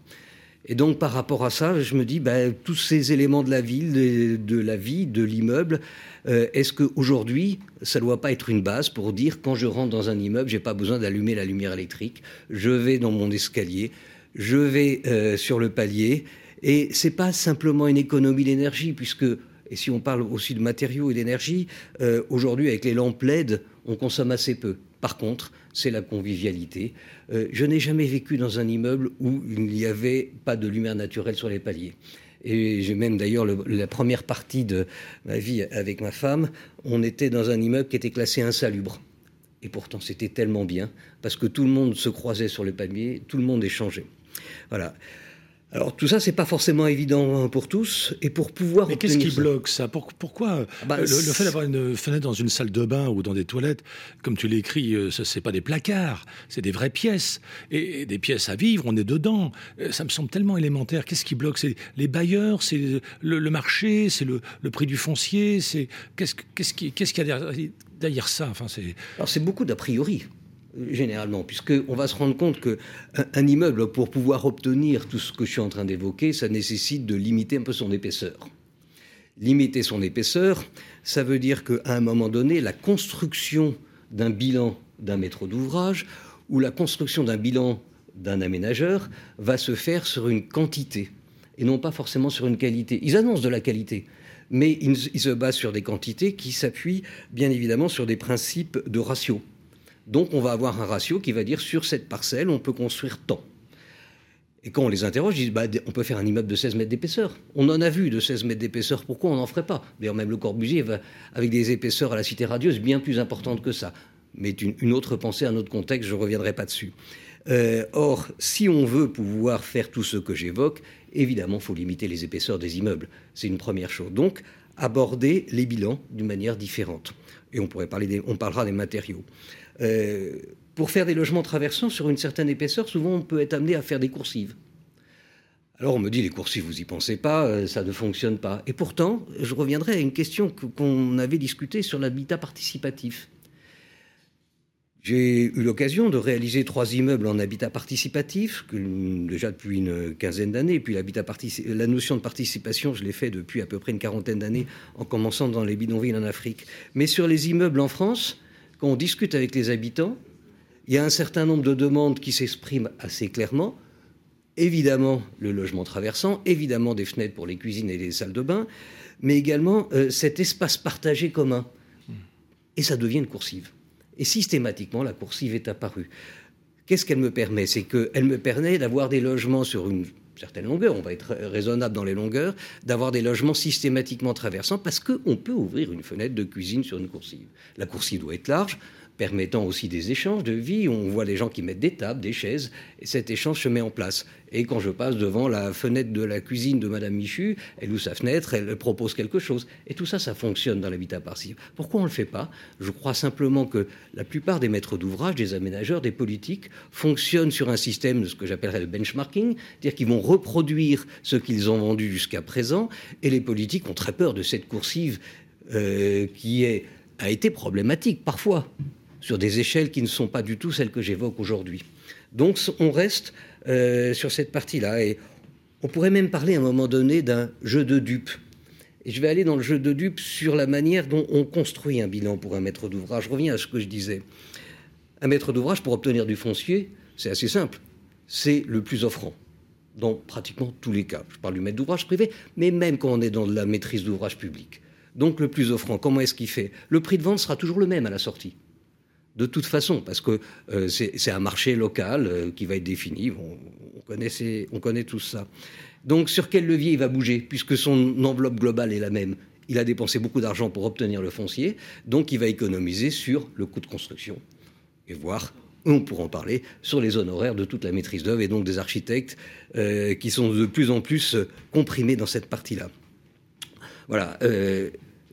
Et donc par rapport à ça, je me dis, ben, tous ces éléments de la ville, de, la vie, de l'immeuble, euh, est-ce qu'aujourd'hui, ça ne doit pas être une base pour dire, quand je rentre dans un immeuble, j'ai pas besoin d'allumer la lumière électrique, je vais dans mon escalier, je vais euh, sur le palier, et c'est pas simplement une économie d'énergie, puisque et si on parle aussi de matériaux et d'énergie, euh, aujourd'hui avec les lampes LED, on consomme assez peu. Par contre, c'est la convivialité. Je n'ai jamais vécu dans un immeuble où il n'y avait pas de lumière naturelle sur les paliers. Et j'ai même d'ailleurs la première partie de ma vie avec ma femme, on était dans un immeuble qui était classé insalubre. Et pourtant, c'était tellement bien, parce que tout le monde se croisait sur les paliers, tout le monde échangeait. Voilà. Alors tout ça, c'est pas forcément évident pour tous, et pour pouvoir. Mais qu'est-ce qui bloque ça? Pourquoi ah bah, le, fait d'avoir une fenêtre dans une salle de bain ou dans des toilettes, comme tu l'écris, euh, ce c'est pas des placards, c'est des vraies pièces et, des pièces à vivre. On est dedans. Euh, ça me semble tellement élémentaire. Qu'est-ce qui bloque? C'est les bailleurs, c'est le, marché, c'est le, prix du foncier. C'est qu'est-ce qu'est-ce qui qu'est-ce qu'il y a derrière ça? Enfin, c'est. Alors c'est beaucoup d'a priori généralement, puisqu'on va se rendre compte qu'un un immeuble, pour pouvoir obtenir tout ce que je suis en train d'évoquer, ça nécessite de limiter un peu son épaisseur. Limiter son épaisseur, ça veut dire qu'à un moment donné, la construction d'un bilan d'un maître d'ouvrage ou la construction d'un bilan d'un aménageur va se faire sur une quantité et non pas forcément sur une qualité. Ils annoncent de la qualité, mais ils, ils se basent sur des quantités qui s'appuient bien évidemment sur des principes de ratio. Donc on va avoir un ratio qui va dire sur cette parcelle, on peut construire tant. Et quand on les interroge, ils disent bah, on peut faire un immeuble de 16 mètres d'épaisseur. On en a vu de 16 mètres d'épaisseur, pourquoi on n'en ferait pas? D'ailleurs, même le Corbusier va avec des épaisseurs à la cité radieuse bien plus importantes que ça. Mais une, autre pensée, un autre contexte, je ne reviendrai pas dessus. Euh, or, si on veut pouvoir faire tout ce que j'évoque, évidemment, il faut limiter les épaisseurs des immeubles. C'est une première chose. Donc, aborder les bilans d'une manière différente. Et on, pourrait parler on parlera des matériaux. Euh, pour faire des logements traversants sur une certaine épaisseur, souvent on peut être amené à faire des coursives. Alors on me dit les coursives, vous y pensez pas, euh, ça ne fonctionne pas. Et pourtant, je reviendrai à une question qu'on avait discutée sur l'habitat participatif. J'ai eu l'occasion de réaliser trois immeubles en habitat participatif, déjà depuis une quinzaine d'années. Puis la notion de participation, je l'ai fait depuis à peu près une quarantaine d'années, en commençant dans les bidonvilles en Afrique. Mais sur les immeubles en France, quand on discute avec les habitants, il y a un certain nombre de demandes qui s'expriment assez clairement. Évidemment, le logement traversant, évidemment des fenêtres pour les cuisines et les salles de bain, mais également euh, cet espace partagé commun. Et ça devient une coursive. Et systématiquement, la coursive est apparue. Qu'est-ce qu'elle me permet? C'est qu'elle me permet d'avoir des logements sur une certaine longueur, on va être raisonnable dans les longueurs, d'avoir des logements systématiquement traversants parce qu'on peut ouvrir une fenêtre de cuisine sur une coursive. La coursive doit être large, permettant aussi des échanges de vie. On voit des gens qui mettent des tables, des chaises, et cet échange se met en place. Et quand je passe devant la fenêtre de la cuisine de Madame Michu, elle ouvre sa fenêtre, elle propose quelque chose. Et tout ça, ça fonctionne dans l'habitat passif. Pourquoi on ne le fait pas? Je crois simplement que la plupart des maîtres d'ouvrage, des aménageurs, des politiques, fonctionnent sur un système de ce que j'appellerais le benchmarking, c'est-à-dire qu'ils vont reproduire ce qu'ils ont vendu jusqu'à présent, et les politiques ont très peur de cette coursive euh, qui a été problématique parfois sur des échelles qui ne sont pas du tout celles que j'évoque aujourd'hui. Donc on reste euh, sur cette partie-là. Et on pourrait même parler à un moment donné d'un jeu de dupes. Et je vais aller dans le jeu de dupes sur la manière dont on construit un bilan pour un maître d'ouvrage. Je reviens à ce que je disais. Un maître d'ouvrage, pour obtenir du foncier, c'est assez simple. C'est le plus offrant dans pratiquement tous les cas. Je parle du maître d'ouvrage privé, mais même quand on est dans la maîtrise d'ouvrage public. Donc le plus offrant, comment est-ce qu'il fait? Le prix de vente sera toujours le même à la sortie de toute façon, parce que euh, c'est un marché local euh, qui va être défini. On, connaît tout ça. Donc sur quel levier il va bouger, puisque son enveloppe globale est la même? Il a dépensé beaucoup d'argent pour obtenir le foncier, donc il va économiser sur le coût de construction et voir on pourra en parler, sur les honoraires de toute la maîtrise d'œuvre et donc des architectes euh, qui sont de plus en plus comprimés dans cette partie-là. Voilà.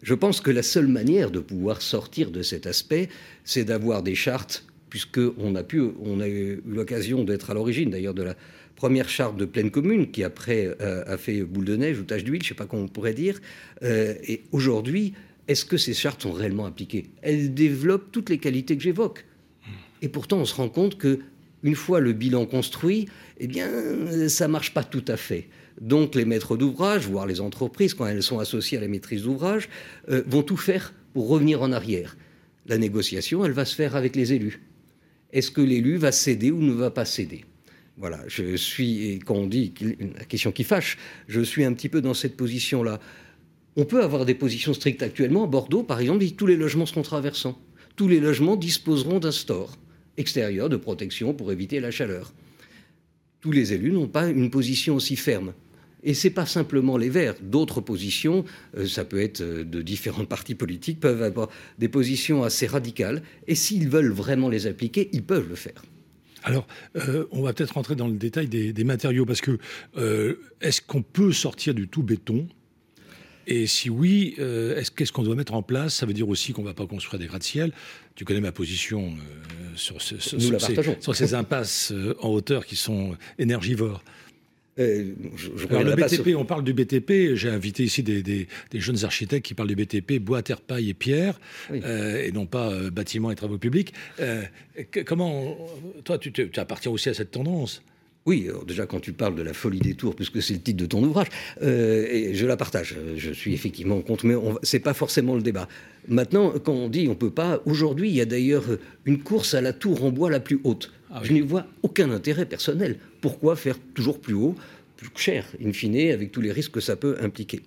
Je pense que la seule manière de pouvoir sortir de cet aspect, c'est d'avoir des chartes, puisqu'on a, a eu l'occasion d'être à l'origine d'ailleurs de la première charte de pleine commune, qui après euh, a fait boule de neige ou tache d'huile, je ne sais pas comment on pourrait dire. Euh, et aujourd'hui, est-ce que ces chartes sont réellement appliquées? Elles développent toutes les qualités que j'évoque. Et pourtant, on se rend compte que une fois le bilan construit, eh bien, ça marche pas tout à fait. Donc les maîtres d'ouvrage, voire les entreprises, quand elles sont associées à la maîtrise d'ouvrage, euh, vont tout faire pour revenir en arrière. La négociation, elle va se faire avec les élus. Est-ce que l'élu va céder ou ne va pas céder? Voilà, je suis, et quand on dit la question qui fâche, je suis un petit peu dans cette position-là. On peut avoir des positions strictes actuellement. À Bordeaux, par exemple, tous les logements seront traversants. Tous les logements disposeront d'un store extérieur de protection pour éviter la chaleur. Tous les élus n'ont pas une position aussi ferme. Et ce n'est pas simplement les Verts. D'autres positions, euh, ça peut être euh, de différents *laughs* partis politiques, peuvent avoir des positions assez radicales. Et s'ils veulent vraiment les appliquer, ils peuvent le faire. Alors, euh, on va peut-être rentrer dans le détail des, matériaux, parce que est-ce qu'on peut sortir du tout béton et si oui, qu'est-ce qu'on doit mettre en place? Ça veut dire aussi qu'on ne va pas construire des gratte-ciel. Tu connais ma position sur, sur, ces, impasses en hauteur qui sont énergivores. Euh, le BTP, on parle du BTP. J'ai invité ici des, jeunes architectes qui parlent du BTP, bois, terre, paille et pierre, euh, et non pas euh, bâtiments et travaux publics. comment, toi, tu, tu, appartiens aussi à cette tendance? Oui, déjà quand tu parles de la folie des tours, puisque c'est le titre de ton ouvrage, et je la partage. Je suis effectivement contre, mais c'est pas forcément le débat. Maintenant, quand on dit on peut pas, aujourd'hui, il y a d'ailleurs une course à la tour en bois la plus haute. Ah je n'y vois aucun intérêt personnel. Pourquoi faire toujours plus haut, plus cher, in fine, avec tous les risques que ça peut impliquer?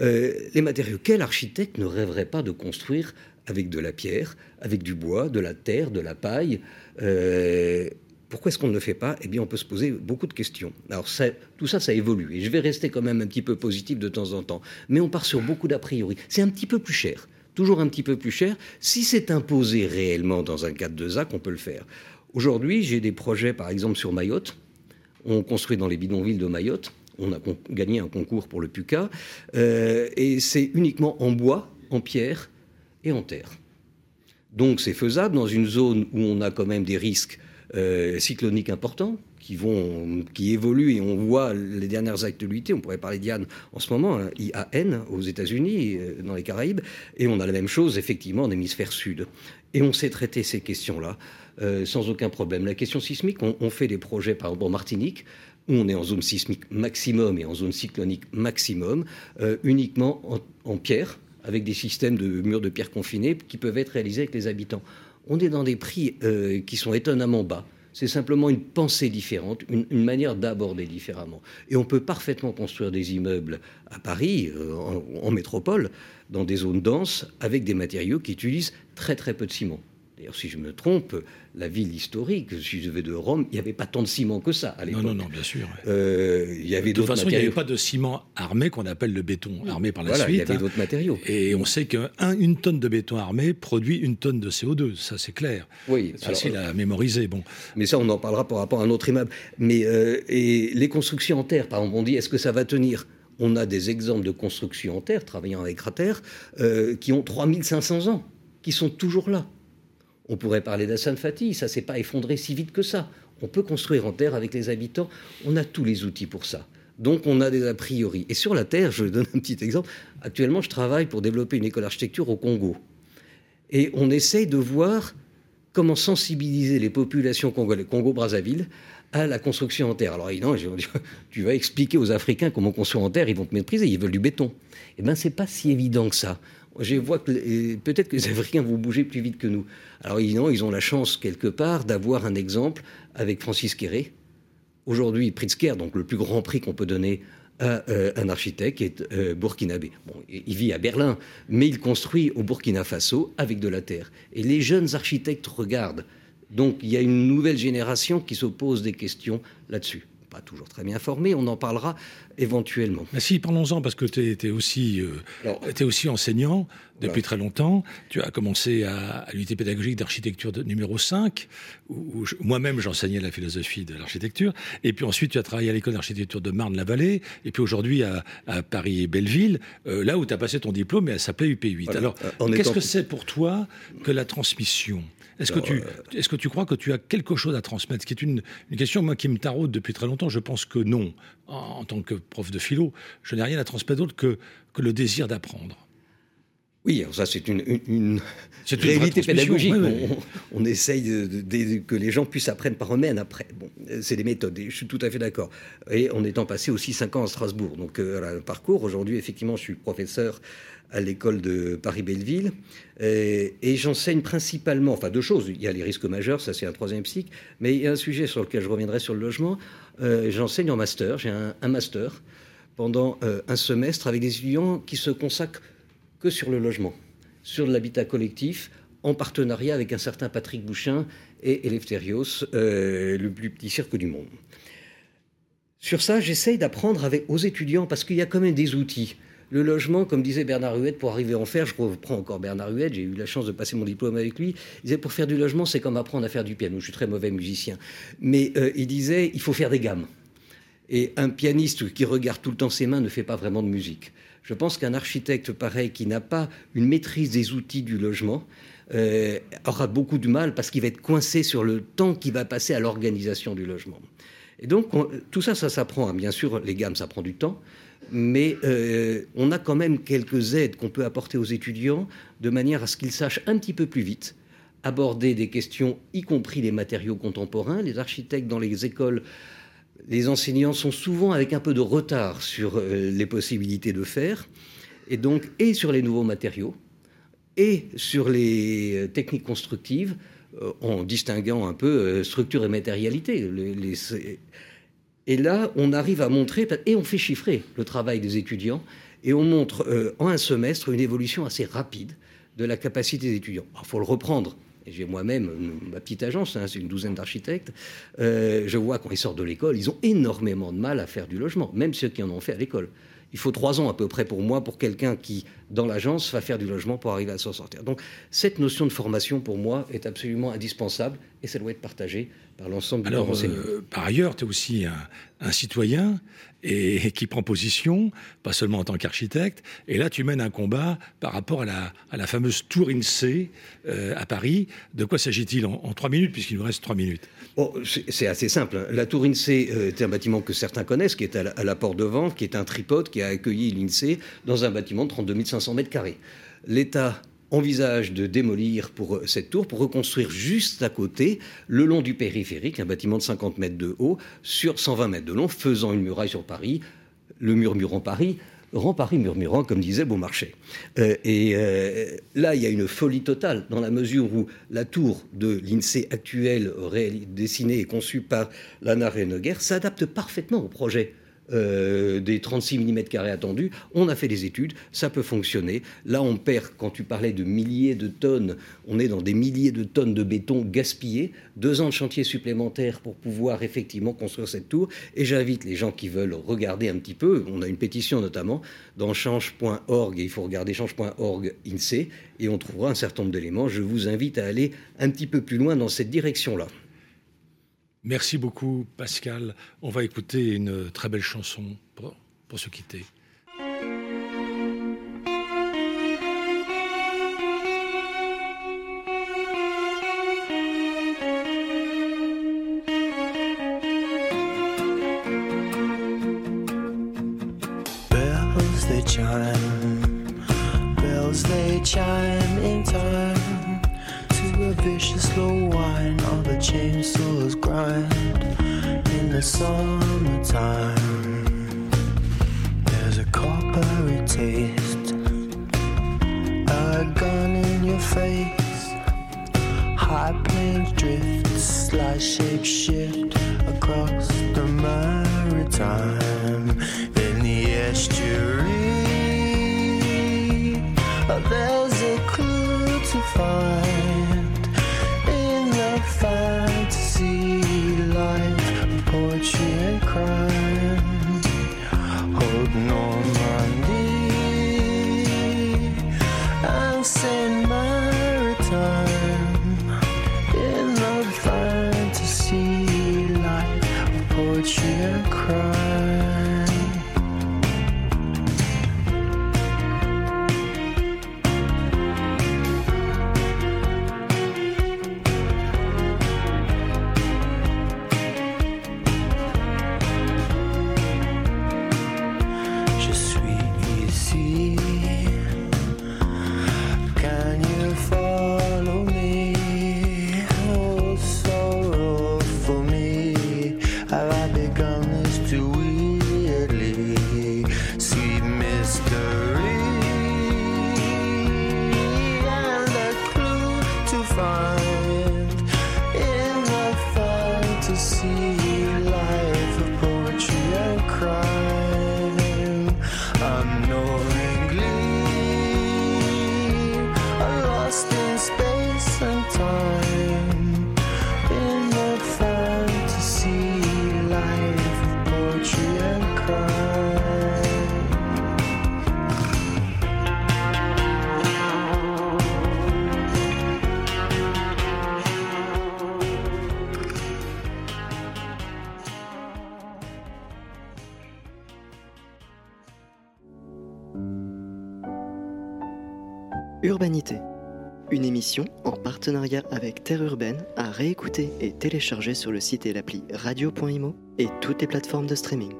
Euh, Les matériaux, quel architecte ne rêverait pas de construire avec de la pierre, avec du bois, de la terre, de la paille euh, pourquoi est-ce qu'on ne le fait pas? Eh bien, on peut se poser beaucoup de questions. Alors, tout ça, ça évolue. Et je vais rester quand même un petit peu positif de temps en temps. Mais on part sur beaucoup d'a priori. C'est un petit peu plus cher. Toujours un petit peu plus cher. Si c'est imposé réellement dans un cadre de ZAC, on peut le faire. Aujourd'hui, j'ai des projets, par exemple, sur Mayotte. On construit dans les bidonvilles de Mayotte. On a gagné un concours pour le PUCA. Euh, et c'est uniquement en bois, en pierre et en terre. Donc c'est faisable dans une zone où on a quand même des risques euh, cycloniques importants qui, vont, qui évoluent et on voit les dernières actualités. On pourrait parler d'IAN en ce moment, hein, IAN aux États-Unis, euh, dans les Caraïbes, et on a la même chose effectivement en hémisphère sud. Et on sait traiter ces questions-là. Euh, sans aucun problème. La question sismique, on, fait des projets, par exemple en Martinique, où on est en zone sismique maximum et en zone cyclonique maximum, uniquement en, pierre, avec des systèmes de murs de pierre confinés qui peuvent être réalisés avec les habitants. On est dans des prix euh, qui sont étonnamment bas. C'est simplement une pensée différente, une, manière d'aborder différemment. Et on peut parfaitement construire des immeubles à Paris, en, métropole, dans des zones denses, avec des matériaux qui utilisent très très peu de ciment D'ailleurs, si je me trompe, la ville historique, si je vais de Rome, il n'y avait pas tant de ciment que ça à l'époque. Non, non, non, bien sûr. Euh, il y avait de toute façon, il n'y avait pas de ciment armé qu'on appelle le béton armé par la voilà, suite. Il y avait hein. d'autres matériaux. Et on sait qu'une tonne de béton armé produit une tonne de CO2. Ça, c'est clair. Oui, c'est facile à mémoriser. Bon. Mais ça, on en parlera par rapport à un autre immeuble. Mais euh, et les constructions en terre, par exemple, on dit est-ce que ça va tenir? On a des exemples de constructions en terre, travaillant avec cratère, euh, qui ont 3500 ans, qui sont toujours là. On pourrait parler d'Hassan Fatih, ça s'est pas effondré si vite que ça. On peut construire en terre avec les habitants, on a tous les outils pour ça. Donc on a des a priori. Et sur la terre, je donne un petit exemple. Actuellement, je travaille pour développer une école d'architecture au Congo. Et on essaye de voir comment sensibiliser les populations congolaises, Congo-Brazzaville, à la construction en terre. Alors évidemment, *laughs* tu vas expliquer aux Africains comment construire en terre, ils vont te mépriser, ils veulent du béton. Eh bien, c'est pas si évident que ça je vois que peut-être que les Africains vont bouger plus vite que nous. Alors évidemment, ils ont la chance quelque part d'avoir un exemple avec Francis Kéré. Aujourd'hui, Pritzker, donc le plus grand prix qu'on peut donner à euh, un architecte est euh, burkinabé. Bon, il vit à Berlin, mais il construit au Burkina Faso avec de la terre. Et les jeunes architectes regardent. Donc il y a une nouvelle génération qui se pose des questions là-dessus pas toujours très bien formé, on en parlera éventuellement. Mais si, parlons-en, parce que tu es, aussi, euh, aussi enseignant depuis très longtemps. Tu as commencé à, l'unité pédagogique d'architecture numéro 5, où, moi-même j'enseignais la philosophie de l'architecture. Et puis ensuite, tu as travaillé à l'école d'architecture de Marne-la-Vallée, et puis aujourd'hui à, Paris et Belleville, euh, là où tu as passé ton diplôme, et elle s'appelait UP8. Alors, qu'est-ce que c'est pour toi que la transmission? Est-ce que, tu, euh, est-ce que tu crois que tu as quelque chose à transmettre? Ce qui est une, question, moi, qui me taraude depuis très longtemps. Je pense que non. En, tant que prof de philo, je n'ai rien à transmettre d'autre que, que le désir d'apprendre. Oui, ça c'est une, une, réalité pédagogique. On, essaye de, que les gens puissent apprendre par eux-mêmes après. Bon, c'est des méthodes, je suis tout à fait d'accord. Et en étant passé aussi cinq ans à Strasbourg. Donc, euh, parcours, aujourd'hui, effectivement, je suis professeur à l'école de Paris-Belleville. Et, j'enseigne principalement, enfin deux choses. Il y a les risques majeurs, ça c'est un troisième cycle, mais il y a un sujet sur lequel je reviendrai sur le logement. Euh, j'enseigne en master, j'ai un, master pendant euh, un semestre avec des étudiants qui se consacrent que sur le logement, sur l'habitat collectif, en partenariat avec un certain Patrick Bouchin et Eleftherios, euh, le plus petit cirque du monde. Sur ça, j'essaye d'apprendre aux étudiants parce qu'il y a quand même des outils. Le logement, comme disait Bernard Huette, pour arriver à en faire, je reprends encore Bernard Huette, j'ai eu la chance de passer mon diplôme avec lui, il disait pour faire du logement, c'est comme apprendre à faire du piano. Je suis très mauvais musicien. Mais euh, il disait, il faut faire des gammes. Et un pianiste qui regarde tout le temps ses mains ne fait pas vraiment de musique. Je pense qu'un architecte pareil qui n'a pas une maîtrise des outils du logement euh, aura beaucoup de mal parce qu'il va être coincé sur le temps qui va passer à l'organisation du logement. Et donc, tout ça, ça s'apprend. Bien sûr, les gammes, ça prend du temps mais euh, on a quand même quelques aides qu'on peut apporter aux étudiants de manière à ce qu'ils sachent un petit peu plus vite aborder des questions, y compris les matériaux contemporains. Les architectes dans les écoles, les enseignants sont souvent avec un peu de retard sur euh, les possibilités de faire, et donc, et sur les nouveaux matériaux, et sur les euh, techniques constructives, en distinguant un peu structure et matérialité. et là, on arrive à montrer, et on fait chiffrer le travail des étudiants, et on montre euh, en un semestre une évolution assez rapide de la capacité des étudiants. Il faut le reprendre. J'ai moi-même ma petite agence, hein, c'est une douzaine d'architectes. Euh, je vois quand ils sortent de l'école, ils ont énormément de mal à faire du logement, même ceux qui en ont fait à l'école. Il faut trois ans à peu près pour moi, pour quelqu'un qui, dans l'agence, va faire du logement pour arriver à s'en sortir. Donc, cette notion de formation, pour moi, est absolument indispensable et ça doit être partagé par l'ensemble du Alors, euh, par ailleurs, tu es aussi un, citoyen et, qui prend position, pas seulement en tant qu'architecte. Et là, tu mènes un combat par rapport à la, à la fameuse tour INSEE euh, à Paris. De quoi s'agit-il en, trois minutes, puisqu'il nous reste trois minutes? Oh, C'est assez simple. La tour INSEE euh, est un bâtiment que certains connaissent, qui est à la, porte de Vente, qui est un tripode qui a accueilli l'INSEE dans un bâtiment de 32 500 mètres carrés. L'État envisage de démolir pour euh, cette tour pour reconstruire juste à côté, le long du périphérique, un bâtiment de 50 mètres de haut sur 120 mètres de long, faisant une muraille sur Paris, le murmurant Paris, rend Paris murmurant, comme disait Beaumarchais. Euh, et euh, là, il y a une folie totale, dans la mesure où la tour de l'INSEE actuelle, dessinée et conçue par Lana Reneguer, s'adapte parfaitement au projet euh, des 36 mm attendus. On a fait des études, ça peut fonctionner. Là, on perd, quand tu parlais de milliers de tonnes, on est dans des milliers de tonnes de béton gaspillé. Deux ans de chantier supplémentaire pour pouvoir effectivement construire cette tour. Et j'invite les gens qui veulent regarder un petit peu, on a une pétition notamment dans change.org, et il faut regarder change.org INSEE, et on trouvera un certain nombre d'éléments. Je vous invite à aller un petit peu plus loin dans cette direction-là. Merci beaucoup, Pascal. On va écouter une très belle chanson pour, se quitter. Une émission en partenariat avec Terre Urbaine à réécouter et télécharger sur le site et l'appli radio.imo et toutes les plateformes de streaming.